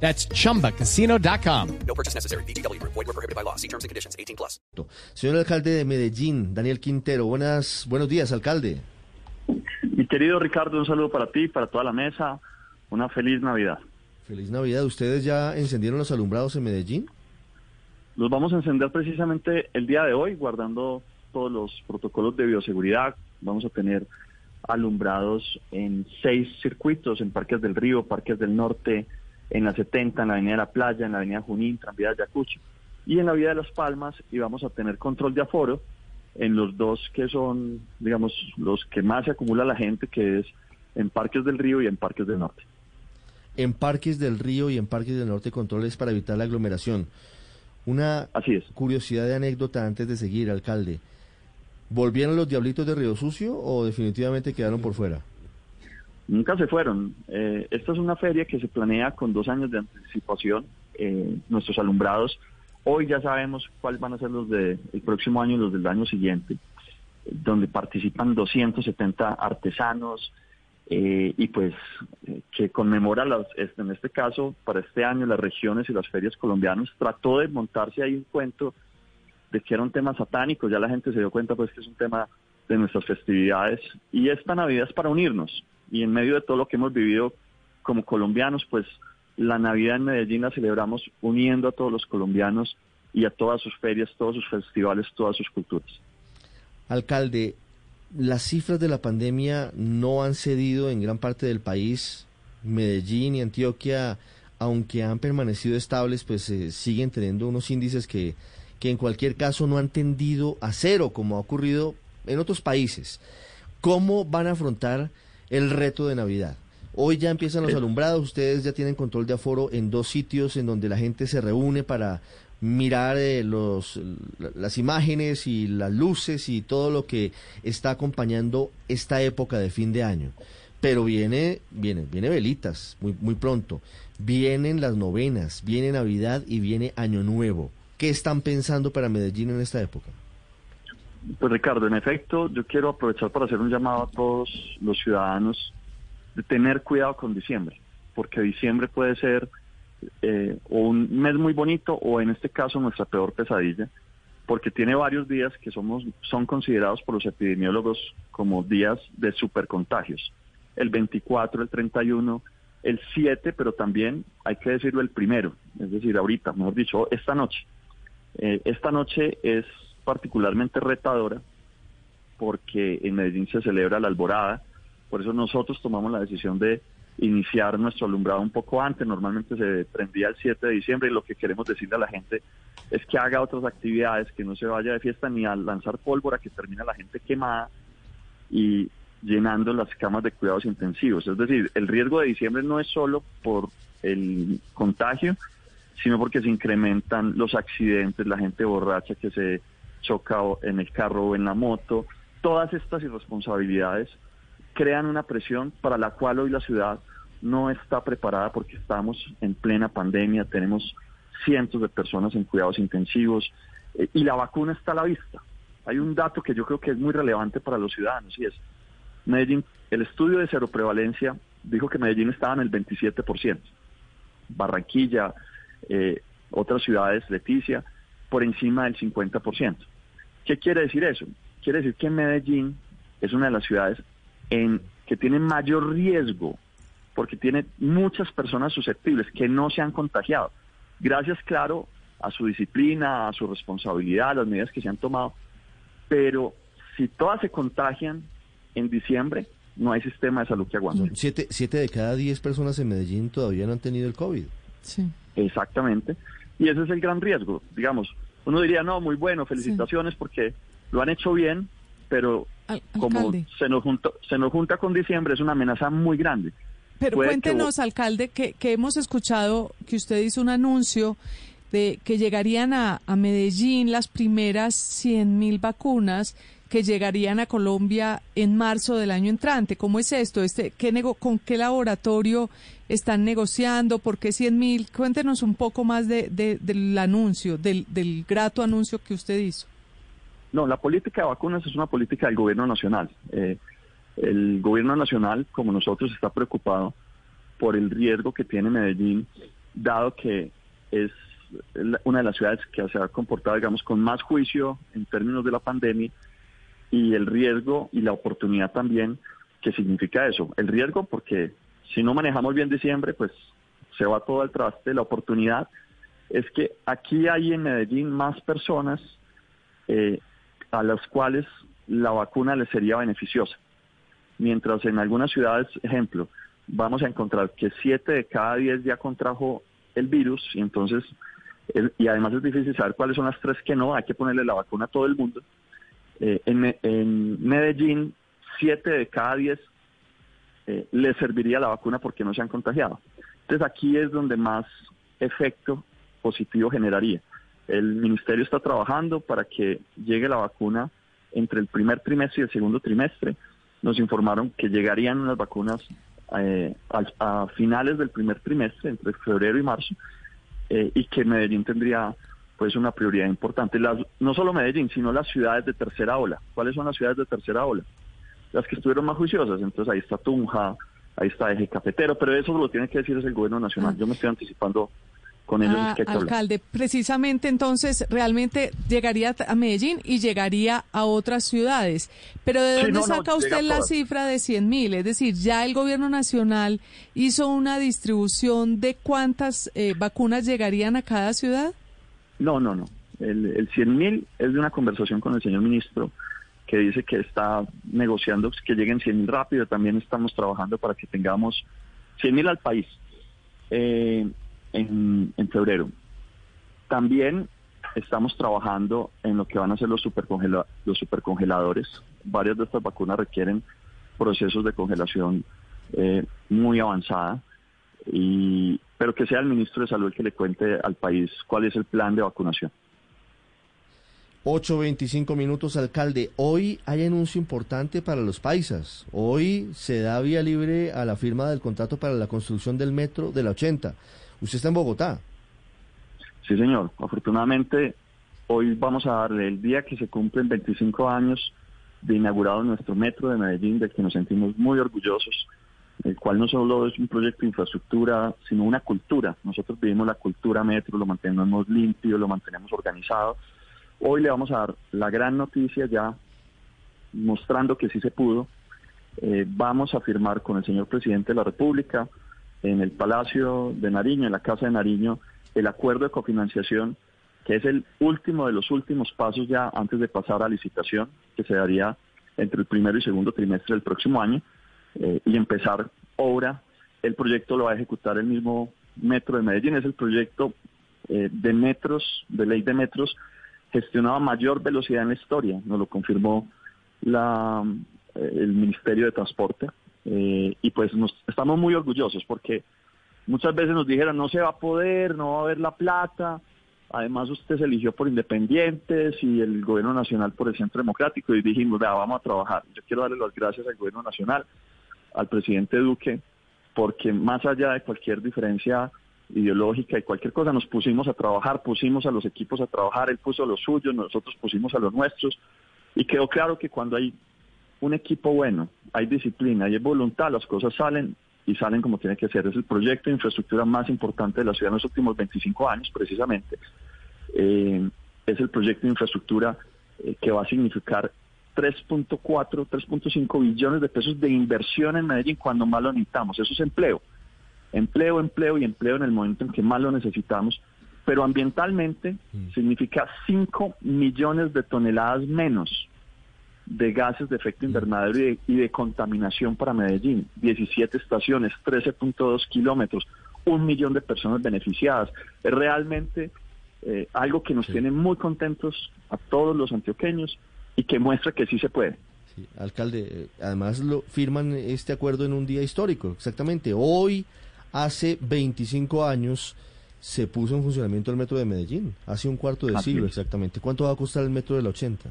That's chumbacasino.com. No purchase necessary. BGW. Void were prohibited by law. See terms and conditions. 18 plus. Señor alcalde de Medellín, Daniel Quintero, buenas, buenos días, alcalde. Mi querido Ricardo, un saludo para ti, para toda la mesa. Una feliz Navidad. Feliz Navidad. ¿Ustedes ya encendieron los alumbrados en Medellín? Los vamos a encender precisamente el día de hoy, guardando todos los protocolos de bioseguridad. Vamos a tener alumbrados en seis circuitos, en Parques del Río, Parques del Norte, en la 70, en la Avenida de la Playa, en la Avenida Junín, Tranvía de Ayacucho y en la Vía de las Palmas y vamos a tener control de aforo en los dos que son, digamos, los que más se acumula la gente, que es en Parques del Río y en Parques del Norte. En Parques del Río y en Parques del Norte controles para evitar la aglomeración. Una Así es. curiosidad de anécdota antes de seguir, alcalde. ¿Volvieron los diablitos de Río Sucio o definitivamente quedaron por fuera? Nunca se fueron. Eh, esta es una feria que se planea con dos años de anticipación. Eh, nuestros alumbrados, hoy ya sabemos cuáles van a ser los del próximo año y los del año siguiente, donde participan 270 artesanos eh, y pues eh, que conmemora, las, este, en este caso, para este año, las regiones y las ferias colombianas. Trató de montarse ahí un cuento de que era un tema satánico, ya la gente se dio cuenta pues que es un tema de nuestras festividades y esta Navidad es para unirnos y en medio de todo lo que hemos vivido como colombianos, pues la Navidad en Medellín la celebramos uniendo a todos los colombianos y a todas sus ferias, todos sus festivales, todas sus culturas. Alcalde, las cifras de la pandemia no han cedido en gran parte del país. Medellín y Antioquia, aunque han permanecido estables, pues eh, siguen teniendo unos índices que, que en cualquier caso no han tendido a cero, como ha ocurrido en otros países. ¿Cómo van a afrontar el reto de Navidad? Hoy ya empiezan los alumbrados, ustedes ya tienen control de aforo en dos sitios en donde la gente se reúne para mirar eh, los, la- las imágenes y las luces y todo lo que está acompañando esta época de fin de año. Pero viene, viene, viene velitas muy, muy pronto. Vienen las novenas, viene Navidad y viene Año Nuevo. ¿Qué están pensando para Medellín en esta época? Pues Ricardo, en efecto, yo quiero aprovechar para hacer un llamado a todos los ciudadanos de tener cuidado con diciembre, porque diciembre puede ser eh, o un mes muy bonito o en este caso nuestra peor pesadilla, porque tiene varios días que somos son considerados por los epidemiólogos como días de supercontagios. El 24, el 31, el 7, pero también hay que decirlo el primero, es decir, ahorita, mejor dicho, esta noche. Eh, esta noche es particularmente retadora porque en Medellín se celebra la alborada, por eso nosotros tomamos la decisión de iniciar nuestro alumbrado un poco antes, normalmente se prendía el 7 de diciembre y lo que queremos decirle a la gente es que haga otras actividades, que no se vaya de fiesta ni a lanzar pólvora, que termina la gente quemada y llenando las camas de cuidados intensivos. Es decir, el riesgo de diciembre no es solo por el contagio, sino porque se incrementan los accidentes, la gente borracha que se choca en el carro o en la moto. Todas estas irresponsabilidades crean una presión para la cual hoy la ciudad no está preparada porque estamos en plena pandemia, tenemos cientos de personas en cuidados intensivos eh, y la vacuna está a la vista. Hay un dato que yo creo que es muy relevante para los ciudadanos y es Medellín, el estudio de cero prevalencia dijo que Medellín estaba en el 27%, Barranquilla, eh, otras ciudades, Leticia, por encima del 50%. ¿Qué quiere decir eso? Quiere decir que Medellín es una de las ciudades en que tiene mayor riesgo porque tiene muchas personas susceptibles que no se han contagiado. Gracias, claro, a su disciplina, a su responsabilidad, a las medidas que se han tomado. Pero si todas se contagian en diciembre, no hay sistema de salud que aguante. Siete, siete de cada diez personas en Medellín todavía no han tenido el COVID. Sí. Exactamente. Y ese es el gran riesgo. Digamos, uno diría, no, muy bueno, felicitaciones porque lo han hecho bien, pero Al- como alcalde. se nos, junta, se nos junta con diciembre, es una amenaza muy grande. Pero puede que cuéntenos, alcalde, que, que hemos escuchado que usted hizo un anuncio de que llegarían a, a Medellín las primeras 100.000 vacunas que llegarían a Colombia en marzo del año entrante. ¿Cómo es esto? Este, ¿qué nego ¿Con qué laboratorio están negociando? ¿Por qué 100.000? Cuéntenos un poco más de, de- del anuncio, del, del grato anuncio que usted hizo. No, la política de vacunas es una política del gobierno nacional. Eh, el gobierno nacional, como nosotros, está preocupado por el riesgo que tiene Medellín, dado que es una de las ciudades que se ha comportado, digamos, con más juicio en términos de la pandemia y el riesgo y la oportunidad también que significa eso. El riesgo porque si no manejamos bien diciembre, pues se va todo al traste. La oportunidad es que aquí hay en Medellín más personas eh, a las cuales la vacuna les sería beneficiosa. Mientras en algunas ciudades, ejemplo, vamos a encontrar que 7 de cada 10 ya contrajo el virus y entonces, y además es difícil saber cuáles son las tres que no, hay que ponerle la vacuna a todo el mundo. Eh, en, Me- en Medellín, 7 de cada 10 eh, les serviría la vacuna porque no se han contagiado. Entonces aquí es donde más efecto positivo generaría. El ministerio está trabajando para que llegue la vacuna entre el primer trimestre y el segundo trimestre. Nos informaron que llegarían unas vacunas eh, a, finales del primer trimestre, entre febrero y marzo, eh, y que Medellín tendría pues una prioridad importante. Las, no solo Medellín, sino las ciudades de tercera ola. ¿Cuáles son las ciudades de tercera ola? Las que estuvieron más juiciosas. Entonces ahí está Tunja, ahí está Eje Cafetero, pero eso lo tiene que decir es el gobierno nacional. Yo me estoy anticipando con ellos Ah, es que hay que hablar. alcalde, precisamente entonces realmente llegaría a Medellín y llegaría a otras ciudades. Pero ¿de dónde no, saca usted la cifra de 100 mil? Es decir, ya el gobierno nacional hizo una distribución de cuántas eh, vacunas llegarían a cada ciudad. No, no, no. El, el 100 mil es de una conversación con el señor ministro que dice que está negociando que lleguen 100 mil rápido. También estamos trabajando para que tengamos 100 mil al país eh, en, febrero. También estamos trabajando en lo que van a ser los, los supercongeladores. Varias de estas vacunas requieren procesos de congelación eh, muy avanzada y pero que sea el ministro de salud el que le cuente al país cuál es el plan de vacunación. 8.25 minutos, alcalde. Hoy hay anuncio importante para los paisas. Hoy se da vía libre a la firma del contrato para la construcción del metro de la 80. Usted está en Bogotá. Sí, señor. Afortunadamente, hoy vamos a darle el día que se cumplen 25 años de inaugurado nuestro metro de Medellín, del que nos sentimos muy orgullosos, el cual no solo es un proyecto de infraestructura, sino una cultura. Nosotros vivimos la cultura metro, lo mantenemos limpio, lo mantenemos organizado. Hoy le vamos a dar la gran noticia ya mostrando que sí se pudo. Eh, vamos a firmar con el señor presidente de la República en el Palacio de Nariño, en la Casa de Nariño, el acuerdo de cofinanciación, que es el último de los últimos pasos ya antes de pasar a licitación, que se daría entre el primero y segundo trimestre del próximo año, eh, y empezar obra. El proyecto lo va a ejecutar el mismo Metro de Medellín, es el proyecto eh, de metros, de ley de metros, gestionado a mayor velocidad en la historia, nos lo confirmó la, eh, el Ministerio de Transporte, y pues nos, estamos muy orgullosos porque muchas veces nos dijeron no se va a poder, no va a haber la plata, además usted se eligió por independientes y el gobierno nacional por el Centro Democrático y dijimos, "Vea, vamos a trabajar. Yo quiero darle las gracias al gobierno nacional, al presidente Duque, porque más allá de cualquier diferencia ideológica y cualquier cosa, nos pusimos a trabajar, pusimos a los equipos a trabajar, él puso los suyos, nosotros pusimos a los nuestros, y quedó claro que cuando hay un equipo bueno, hay disciplina, hay voluntad, las cosas salen y salen como tiene que ser. Es el proyecto de infraestructura más importante de la ciudad en los últimos 25 años, precisamente. Eh, es el proyecto de infraestructura eh, que va a significar 3.4, 3.5 billones de pesos de inversión en Medellín cuando más lo necesitamos. Eso es empleo. Empleo, empleo y empleo en el momento en que más lo necesitamos. Pero ambientalmente significa 5 millones de toneladas menos de gases de efecto invernadero y de, y de contaminación para Medellín. 17 estaciones, 13.2 kilómetros, un millón de personas beneficiadas. Es realmente eh, algo que nos tiene muy contentos a todos los antioqueños y que muestra que sí se puede. Sí, alcalde, eh, además lo firman este acuerdo en un día histórico, exactamente. Hoy, hace 25 años, se puso en funcionamiento el metro de Medellín, hace un cuarto de Así siglo exactamente. ¿Cuánto va a costar el metro del 80?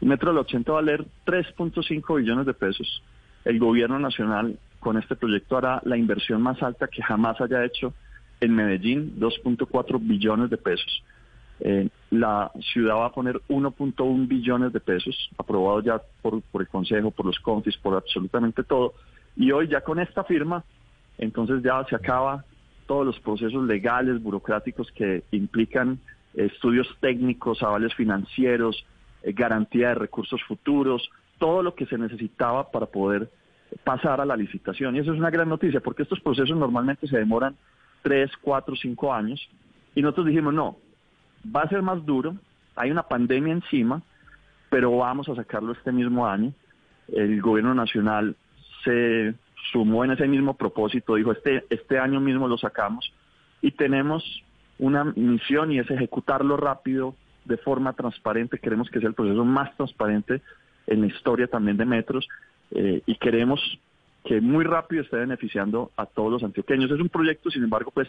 El metro del 80 va a valer 3.5 billones de pesos. El gobierno nacional con este proyecto hará la inversión más alta que jamás haya hecho en Medellín, 2.4 billones de pesos. Eh, la ciudad va a poner 1.1 billones de pesos, aprobado ya por, por el Consejo, por los confis, por absolutamente todo. Y hoy ya con esta firma, entonces ya se acaba todos los procesos legales, burocráticos que implican eh, estudios técnicos, avales financieros, eh, garantía de recursos futuros, todo lo que se necesitaba para poder pasar a la licitación. Y eso es una gran noticia, porque estos procesos normalmente se demoran tres, cuatro, cinco años. Y nosotros dijimos, no, va a ser más duro, hay una pandemia encima, pero vamos a sacarlo este mismo año. El gobierno nacional se sumó en ese mismo propósito, dijo, este, este año mismo lo sacamos y tenemos una misión y es ejecutarlo rápido, de forma transparente. Queremos que sea el proceso más transparente en la historia también de metros eh, y queremos que muy rápido esté beneficiando a todos los antioqueños. Es un proyecto, sin embargo, pues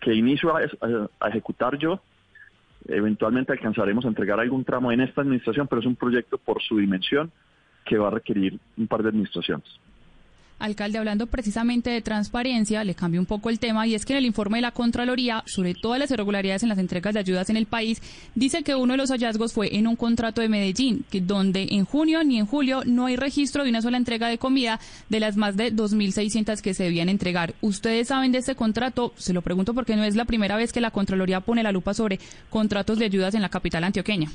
que inicio a, a- a ejecutar yo. Eventualmente alcanzaremos a entregar algún tramo en esta administración, pero es un proyecto por su dimensión que va a requerir un par de administraciones. Alcalde, hablando precisamente de transparencia, le cambio un poco el tema y es que en el informe de la Contraloría sobre todas las irregularidades en las entregas de ayudas en el país, dice que uno de los hallazgos fue en un contrato de Medellín, que donde en junio ni en julio no hay registro de una sola entrega de comida de las más de 2.600 que se debían entregar. ¿Ustedes saben de este contrato? Se lo pregunto porque no es la primera vez que la Contraloría pone la lupa sobre contratos de ayudas en la capital antioqueña.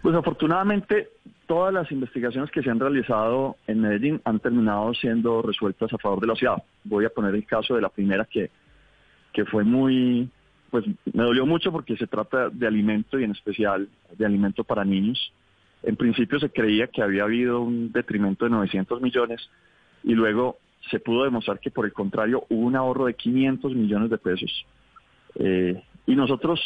Pues afortunadamente todas las investigaciones que se han realizado en Medellín han terminado siendo resueltas a favor de la ciudad. Voy a poner el caso de la primera que, que fue muy, pues me dolió mucho porque se trata de alimento y en especial de alimento para niños. En principio se creía que había habido un detrimento de 900 millones y luego se pudo demostrar que por el contrario hubo un ahorro de 500 millones de pesos. Eh, y nosotros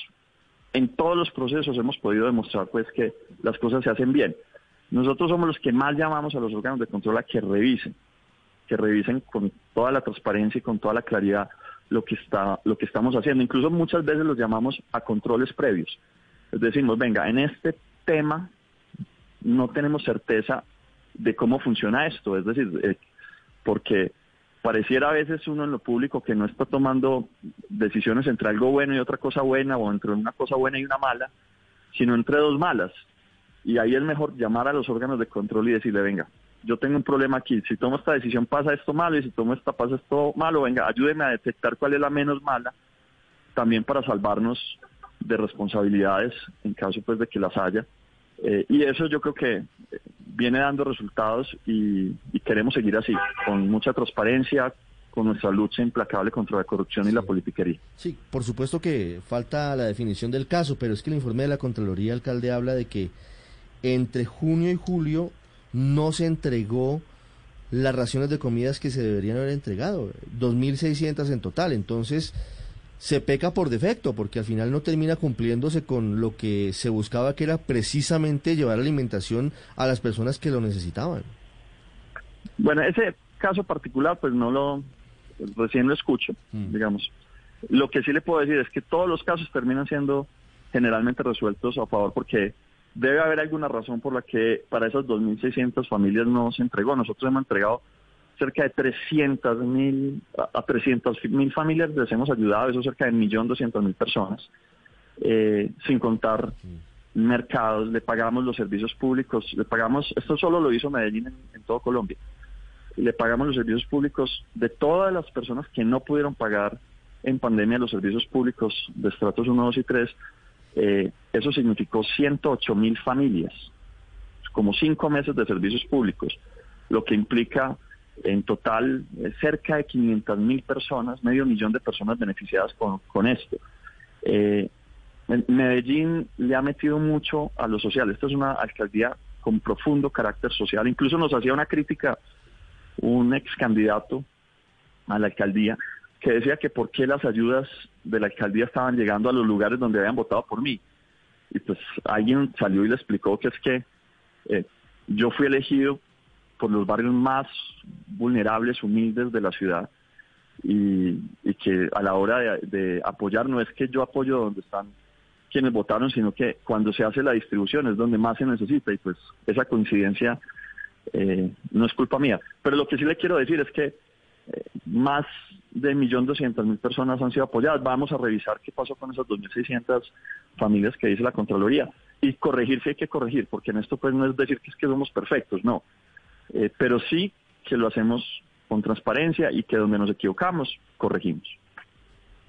en todos los procesos hemos podido demostrar pues que las cosas se hacen bien. Nosotros somos los que más llamamos a los órganos de control a que revisen, que revisen con toda la transparencia y con toda la claridad lo que está lo que estamos haciendo. Incluso muchas veces los llamamos a controles previos. Es decimos, venga, en este tema no tenemos certeza de cómo funciona esto, es decir, eh, porque pareciera a veces uno en lo público que no está tomando decisiones entre algo bueno y otra cosa buena o entre una cosa buena y una mala, sino entre dos malas. Y ahí es mejor llamar a los órganos de control y decirle, venga, yo tengo un problema aquí, si tomo esta decisión pasa esto malo y si tomo esta pasa esto malo, venga, ayúdeme a detectar cuál es la menos mala, también para salvarnos de responsabilidades en caso pues de que las haya. Eh, y eso yo creo que eh, viene dando resultados y, y queremos seguir así, con mucha transparencia, con nuestra lucha implacable contra la corrupción y la politiquería. Sí, por supuesto que falta la definición del caso, pero es que el informe de la Contraloría, alcalde, habla de que entre junio y julio no se entregó las raciones de comidas que se deberían haber entregado, 2.600 en total. Entonces, se peca por defecto, porque al final no termina cumpliéndose con lo que se buscaba, que era precisamente llevar alimentación a las personas que lo necesitaban. Bueno, ese caso particular, pues no lo, recién lo escucho, Mm. digamos. Lo que sí le puedo decir es que todos los casos terminan siendo generalmente resueltos a favor porque debe haber alguna razón por la que para esas 2.600 familias no se entregó. Nosotros hemos entregado cerca de 300 mil a 300 mil familias les hemos ayudado, eso cerca de 1.200.000 personas, eh, sin contar mercados, le pagamos los servicios públicos, le pagamos, esto solo lo hizo Medellín en, en todo Colombia, le pagamos los servicios públicos de todas las personas que no pudieron pagar en pandemia los servicios públicos de estratos 1, 2 y 3, eh, eso significó 108 mil familias, como cinco meses de servicios públicos, lo que implica en total eh, cerca de 500 mil personas, medio millón de personas beneficiadas con, esto. Eh, Medellín le ha metido mucho a lo social. Esta es una alcaldía con profundo carácter social. Incluso nos hacía una crítica un ex candidato a la alcaldía que decía que por qué las ayudas de la alcaldía estaban llegando a los lugares donde habían votado por mí. Y pues alguien salió y le explicó que es que eh, yo fui elegido por los barrios más vulnerables, humildes de la ciudad, y, que a la hora de, de apoyar no es que yo apoyo donde están quienes votaron, sino que cuando se hace la distribución es donde más se necesita y pues esa coincidencia eh, no es culpa mía. Pero lo que sí le quiero decir es que eh, más de 1.200.000 personas han sido apoyadas. Vamos a revisar qué pasó con esas 2.600 familias que dice la Contraloría y corregir si hay que corregir, porque en esto pues no es decir que es que somos perfectos, no. Eh, pero sí que lo hacemos con transparencia y que donde nos equivocamos, corregimos.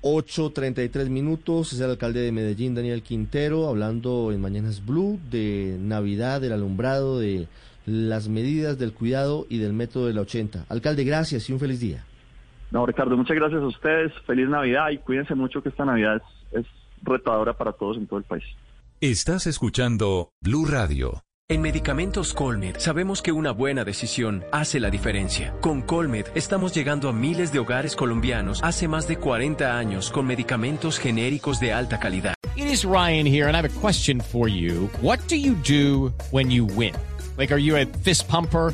8.33 minutos, es el alcalde de Medellín, Daniel Quintero, hablando en Mañanas Blue de Navidad, del alumbrado, de las medidas del cuidado y del método de la 80. Alcalde, gracias y un feliz día. No, Ricardo, muchas gracias a ustedes, feliz Navidad y cuídense mucho que esta Navidad es, es retadora para todos en todo el país. Estás escuchando Blue Radio. En Medicamentos Colmed sabemos que una buena decisión hace la diferencia. Con Colmed estamos llegando a miles de hogares colombianos hace más de 40 años con medicamentos genéricos de alta calidad. It is Ryan here, and I have a question for you. What do you do when you win? Like, are you a fist pumper?